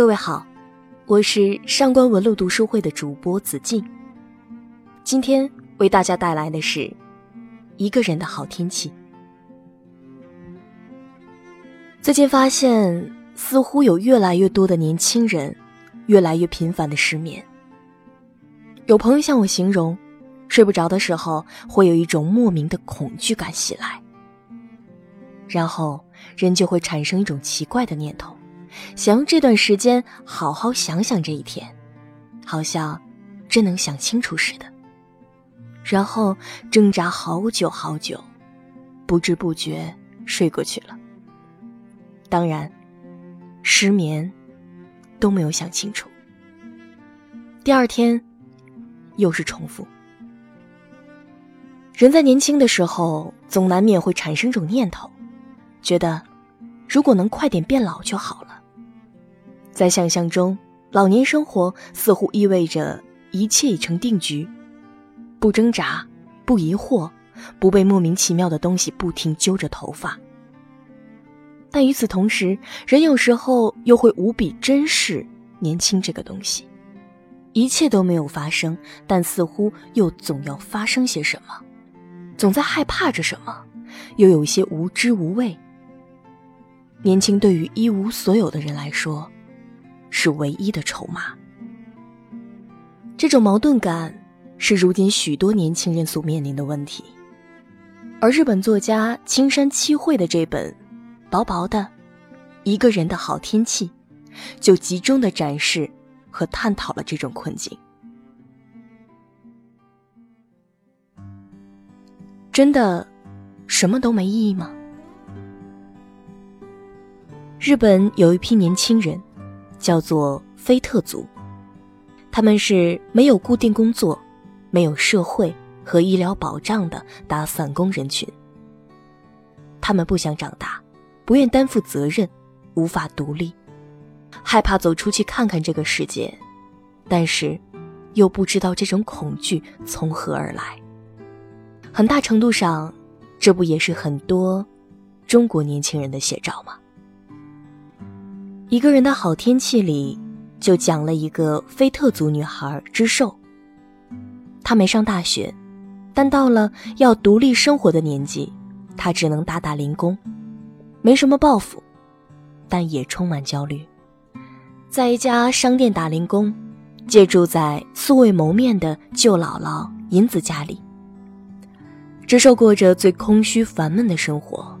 各位好，我是上官文露读书会的主播子静。今天为大家带来的是《一个人的好天气》。最近发现，似乎有越来越多的年轻人越来越频繁的失眠。有朋友向我形容，睡不着的时候会有一种莫名的恐惧感袭来，然后人就会产生一种奇怪的念头。想用这段时间好好想想这一天，好像真能想清楚似的。然后挣扎好久好久，不知不觉睡过去了。当然，失眠都没有想清楚。第二天又是重复。人在年轻的时候，总难免会产生种念头，觉得如果能快点变老就好了。在想象中，老年生活似乎意味着一切已成定局，不挣扎，不疑惑，不被莫名其妙的东西不停揪着头发。但与此同时，人有时候又会无比珍视年轻这个东西。一切都没有发生，但似乎又总要发生些什么，总在害怕着什么，又有一些无知无畏。年轻对于一无所有的人来说。是唯一的筹码。这种矛盾感是如今许多年轻人所面临的问题，而日本作家青山七惠的这本薄薄的《一个人的好天气》，就集中的展示和探讨了这种困境。真的，什么都没意义吗？日本有一批年轻人。叫做菲特族，他们是没有固定工作、没有社会和医疗保障的打散工人群。他们不想长大，不愿担负责任，无法独立，害怕走出去看看这个世界，但是又不知道这种恐惧从何而来。很大程度上，这不也是很多中国年轻人的写照吗？一个人的好天气里，就讲了一个菲特族女孩之寿。她没上大学，但到了要独立生活的年纪，她只能打打零工，没什么抱负，但也充满焦虑。在一家商店打零工，借住在素未谋面的舅姥姥银子家里。知寿过着最空虚烦闷的生活。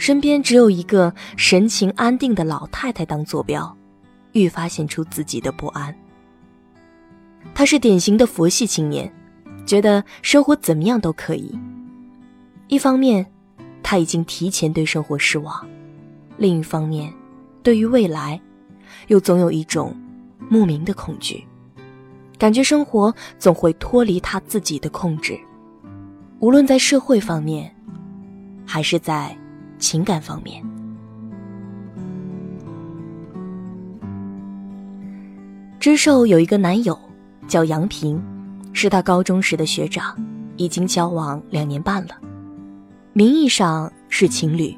身边只有一个神情安定的老太太当坐标，愈发显出自己的不安。他是典型的佛系青年，觉得生活怎么样都可以。一方面，他已经提前对生活失望；另一方面，对于未来，又总有一种莫名的恐惧，感觉生活总会脱离他自己的控制。无论在社会方面，还是在……情感方面，知寿有一个男友叫杨平，是他高中时的学长，已经交往两年半了。名义上是情侣，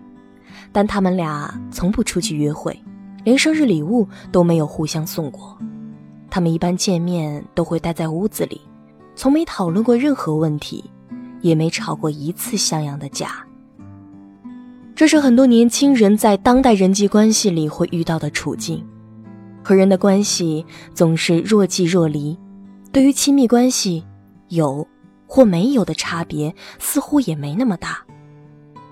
但他们俩从不出去约会，连生日礼物都没有互相送过。他们一般见面都会待在屋子里，从没讨论过任何问题，也没吵过一次像样的架。这是很多年轻人在当代人际关系里会遇到的处境，和人的关系总是若即若离，对于亲密关系，有或没有的差别似乎也没那么大，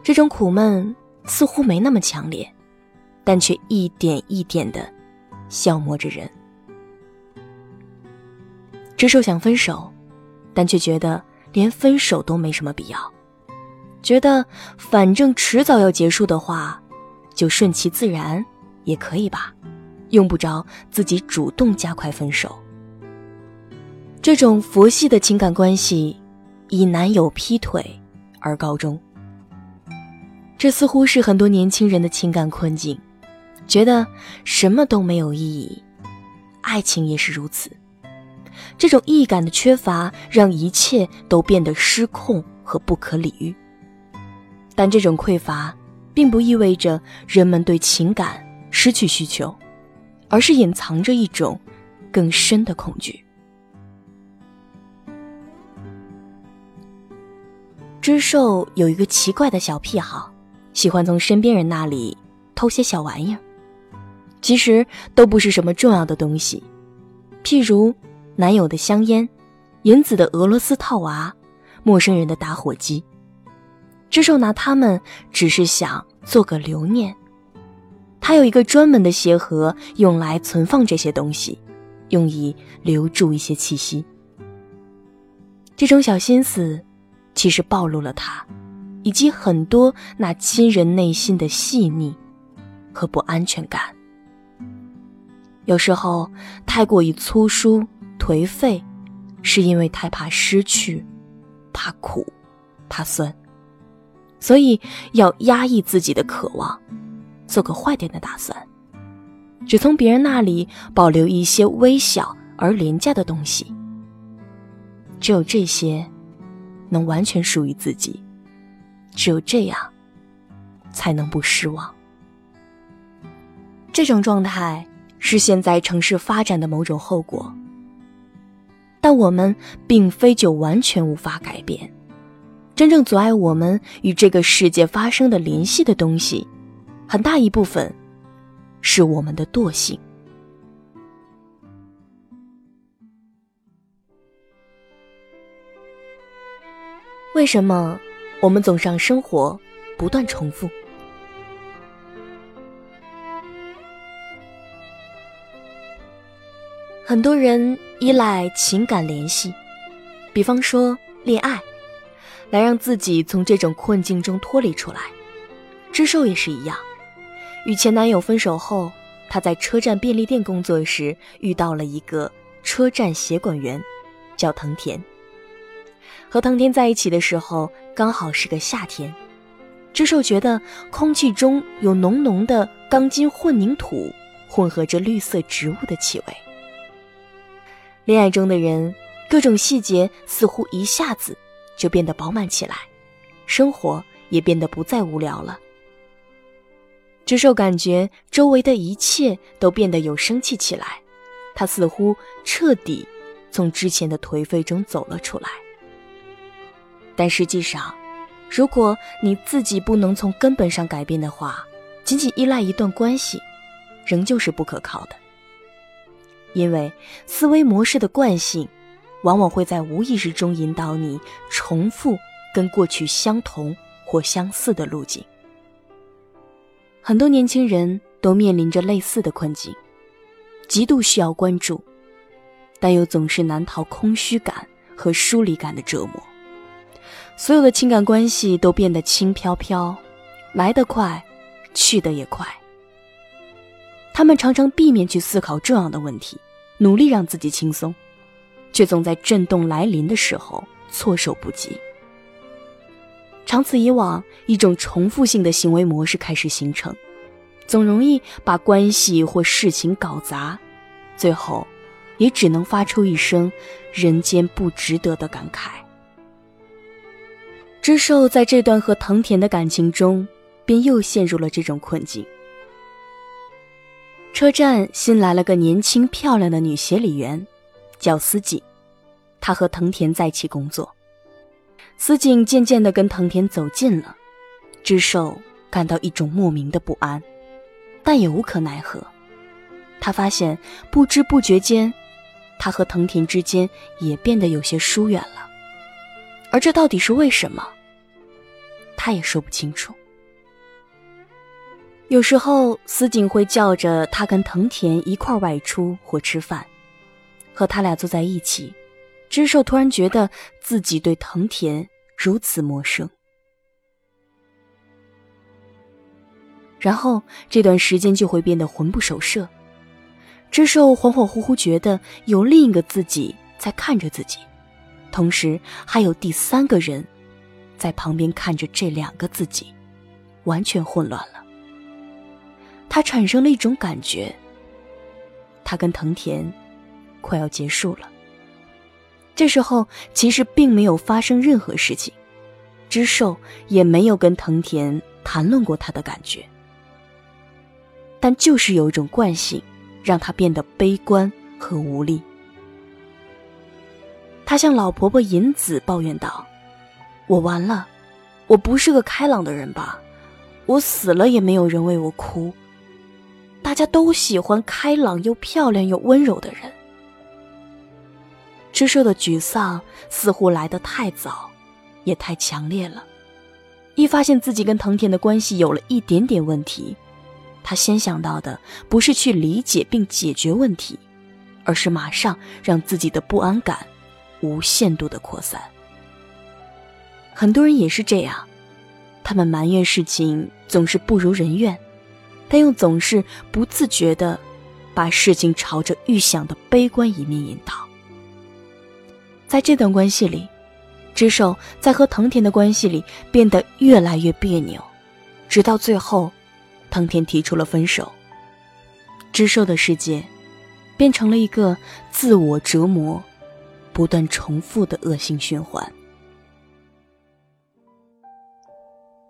这种苦闷似乎没那么强烈，但却一点一点的消磨着人。知寿想分手，但却觉得连分手都没什么必要。觉得反正迟早要结束的话，就顺其自然也可以吧，用不着自己主动加快分手。这种佛系的情感关系，以男友劈腿而告终。这似乎是很多年轻人的情感困境，觉得什么都没有意义，爱情也是如此。这种意感的缺乏，让一切都变得失控和不可理喻。但这种匮乏，并不意味着人们对情感失去需求，而是隐藏着一种更深的恐惧。知寿有一个奇怪的小癖好，喜欢从身边人那里偷些小玩意儿，其实都不是什么重要的东西，譬如男友的香烟、银子的俄罗斯套娃、陌生人的打火机。知寿拿他们只是想做个留念。他有一个专门的鞋盒，用来存放这些东西，用以留住一些气息。这种小心思。其实暴露了他，以及很多那亲人内心的细腻和不安全感。有时候太过于粗疏颓废，是因为太怕失去，怕苦，怕酸，所以要压抑自己的渴望，做个坏点的打算，只从别人那里保留一些微小而廉价的东西。只有这些。能完全属于自己，只有这样，才能不失望。这种状态是现在城市发展的某种后果，但我们并非就完全无法改变。真正阻碍我们与这个世界发生的联系的东西，很大一部分是我们的惰性。为什么我们总让生活不断重复？很多人依赖情感联系，比方说恋爱，来让自己从这种困境中脱离出来。知寿也是一样，与前男友分手后，她在车站便利店工作时遇到了一个车站协管员，叫藤田。和藤田在一起的时候，刚好是个夏天。知寿觉得空气中有浓浓的钢筋混凝土混合着绿色植物的气味。恋爱中的人，各种细节似乎一下子就变得饱满起来，生活也变得不再无聊了。知寿感觉周围的一切都变得有生气起来，他似乎彻底从之前的颓废中走了出来。但实际上，如果你自己不能从根本上改变的话，仅仅依赖一段关系，仍旧是不可靠的。因为思维模式的惯性，往往会在无意识中引导你重复跟过去相同或相似的路径。很多年轻人都面临着类似的困境，极度需要关注，但又总是难逃空虚感和疏离感的折磨。所有的情感关系都变得轻飘飘，来得快，去得也快。他们常常避免去思考重要的问题，努力让自己轻松，却总在震动来临的时候措手不及。长此以往，一种重复性的行为模式开始形成，总容易把关系或事情搞砸，最后，也只能发出一声“人间不值得”的感慨。知寿在这段和藤田的感情中，便又陷入了这种困境。车站新来了个年轻漂亮的女协理员，叫司景，他和藤田在一起工作。司景渐渐地跟藤田走近了，知寿感到一种莫名的不安，但也无可奈何。他发现不知不觉间，他和藤田之间也变得有些疏远了。而这到底是为什么？他也说不清楚。有时候，司景会叫着他跟藤田一块外出或吃饭，和他俩坐在一起，知寿突然觉得自己对藤田如此陌生。然后这段时间就会变得魂不守舍，知寿恍恍惚惚觉得有另一个自己在看着自己。同时，还有第三个人，在旁边看着这两个自己，完全混乱了。他产生了一种感觉：他跟藤田快要结束了。这时候，其实并没有发生任何事情，知寿也没有跟藤田谈论过他的感觉。但就是有一种惯性，让他变得悲观和无力。他向老婆婆银子抱怨道：“我完了，我不是个开朗的人吧？我死了也没有人为我哭。大家都喜欢开朗又漂亮又温柔的人。”知寿的沮丧似乎来得太早，也太强烈了。一发现自己跟藤田的关系有了一点点问题，他先想到的不是去理解并解决问题，而是马上让自己的不安感无限度的扩散。很多人也是这样，他们埋怨事情总是不如人愿，但又总是不自觉的把事情朝着预想的悲观一面引导。在这段关系里。知寿在和藤田的关系里变得越来越别扭，直到最后，藤田提出了分手。知寿的世界变成了一个自我折磨、不断重复的恶性循环。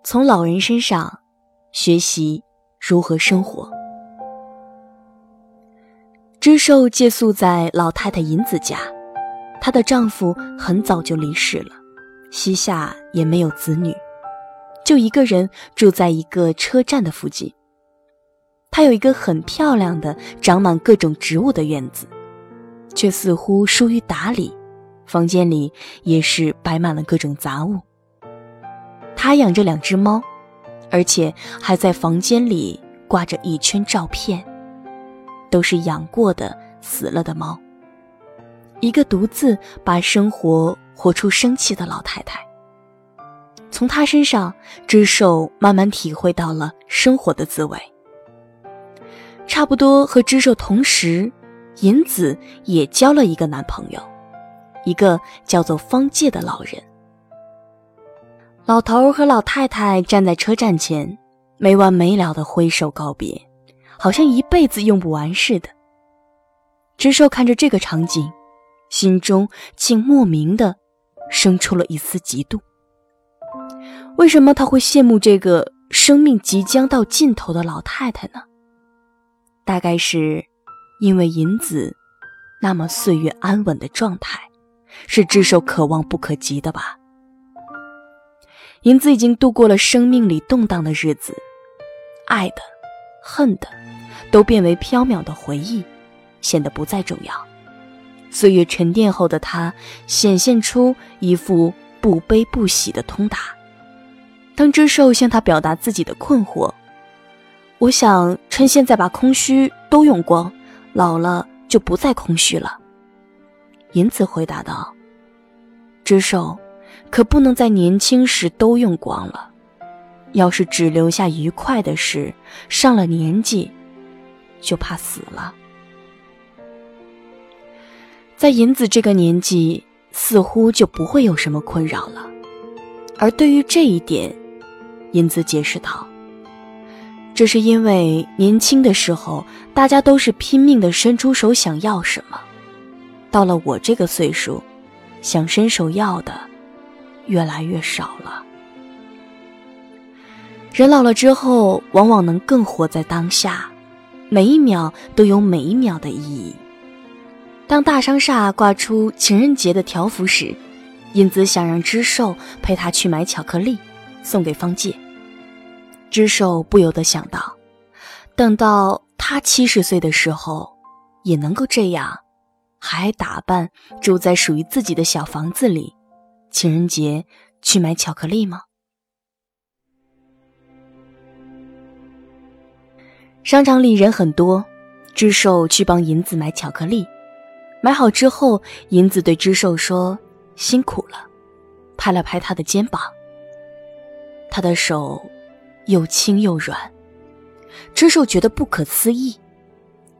从老人身上学习如何生活。知寿借宿在老太太银子家。她的丈夫很早就离世了，膝下也没有子女，就一个人住在一个车站的附近。她有一个很漂亮的、长满各种植物的院子，却似乎疏于打理，房间里也是摆满了各种杂物。她养着两只猫，而且还在房间里挂着一圈照片，都是养过的死了的猫。一个独自把生活活出生气的老太太。从她身上，知寿慢慢体会到了生活的滋味。差不多和知寿同时，银子也交了一个男朋友，一个叫做方介的老人。老头和老太太站在车站前，没完没了的挥手告别，好像一辈子用不完似的。知寿看着这个场景。心中竟莫名的生出了一丝嫉妒。为什么他会羡慕这个生命即将到尽头的老太太呢？大概是因为银子那么岁月安稳的状态，是智寿可望不可及的吧。银子已经度过了生命里动荡的日子，爱的、恨的，都变为缥缈的回忆，显得不再重要。岁月沉淀后的他，显现出一副不悲不喜的通达。当知寿向他表达自己的困惑，我想趁现在把空虚都用光，老了就不再空虚了。银子回答道：“知寿，可不能在年轻时都用光了。要是只留下愉快的事，上了年纪，就怕死了。”在银子这个年纪，似乎就不会有什么困扰了。而对于这一点，银子解释道：“这是因为年轻的时候，大家都是拼命的伸出手想要什么；到了我这个岁数，想伸手要的越来越少了。人老了之后，往往能更活在当下，每一秒都有每一秒的意义。”当大商厦挂出情人节的条幅时，英子想让知寿陪她去买巧克力，送给方介。知寿不由得想到，等到他七十岁的时候，也能够这样，还打扮住在属于自己的小房子里，情人节去买巧克力吗？商场里人很多，知寿去帮银子买巧克力。买好之后，银子对知寿说：“辛苦了。”拍了拍他的肩膀。他的手又轻又软，知寿觉得不可思议，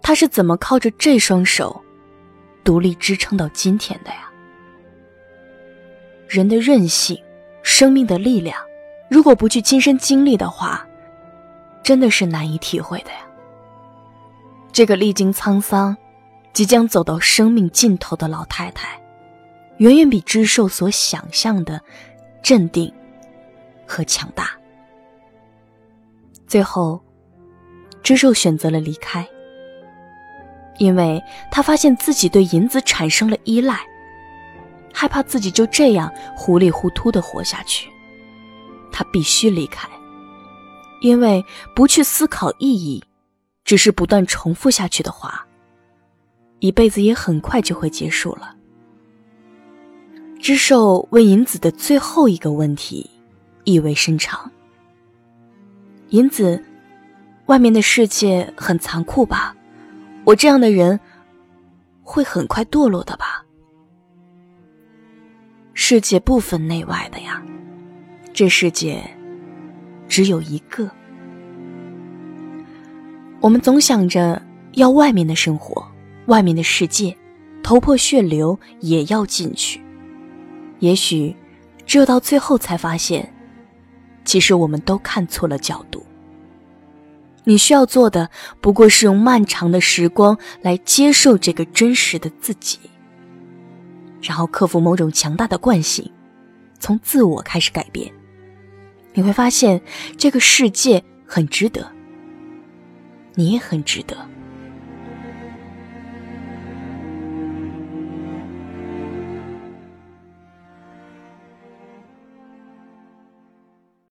他是怎么靠着这双手独立支撑到今天的呀？人的韧性，生命的力量，如果不去亲身经历的话，真的是难以体会的呀。这个历经沧桑。即将走到生命尽头的老太太，远远比知寿所想象的镇定和强大。最后，知寿选择了离开。因为他发现自己对银子产生了依赖，害怕自己就这样糊里糊涂的活下去。他必须离开，因为不去思考意义，只是不断重复下去的话，一辈子也很快就会结束了。知寿问银子的最后一个问题，意味深长。银子，外面的世界很残酷吧？我这样的人会很快堕落的吧？世界不分内外的呀，这世界只有一个。我们总想着要外面的生活，外面的世界，头破血流也要进去。也许，只有到最后才发现，其实我们都看错了角度。你需要做的不过是用漫长的时光来接受这个真实的自己，然后克服某种强大的惯性，从自我开始改变。你会发现这个世界很值得，你也很值得。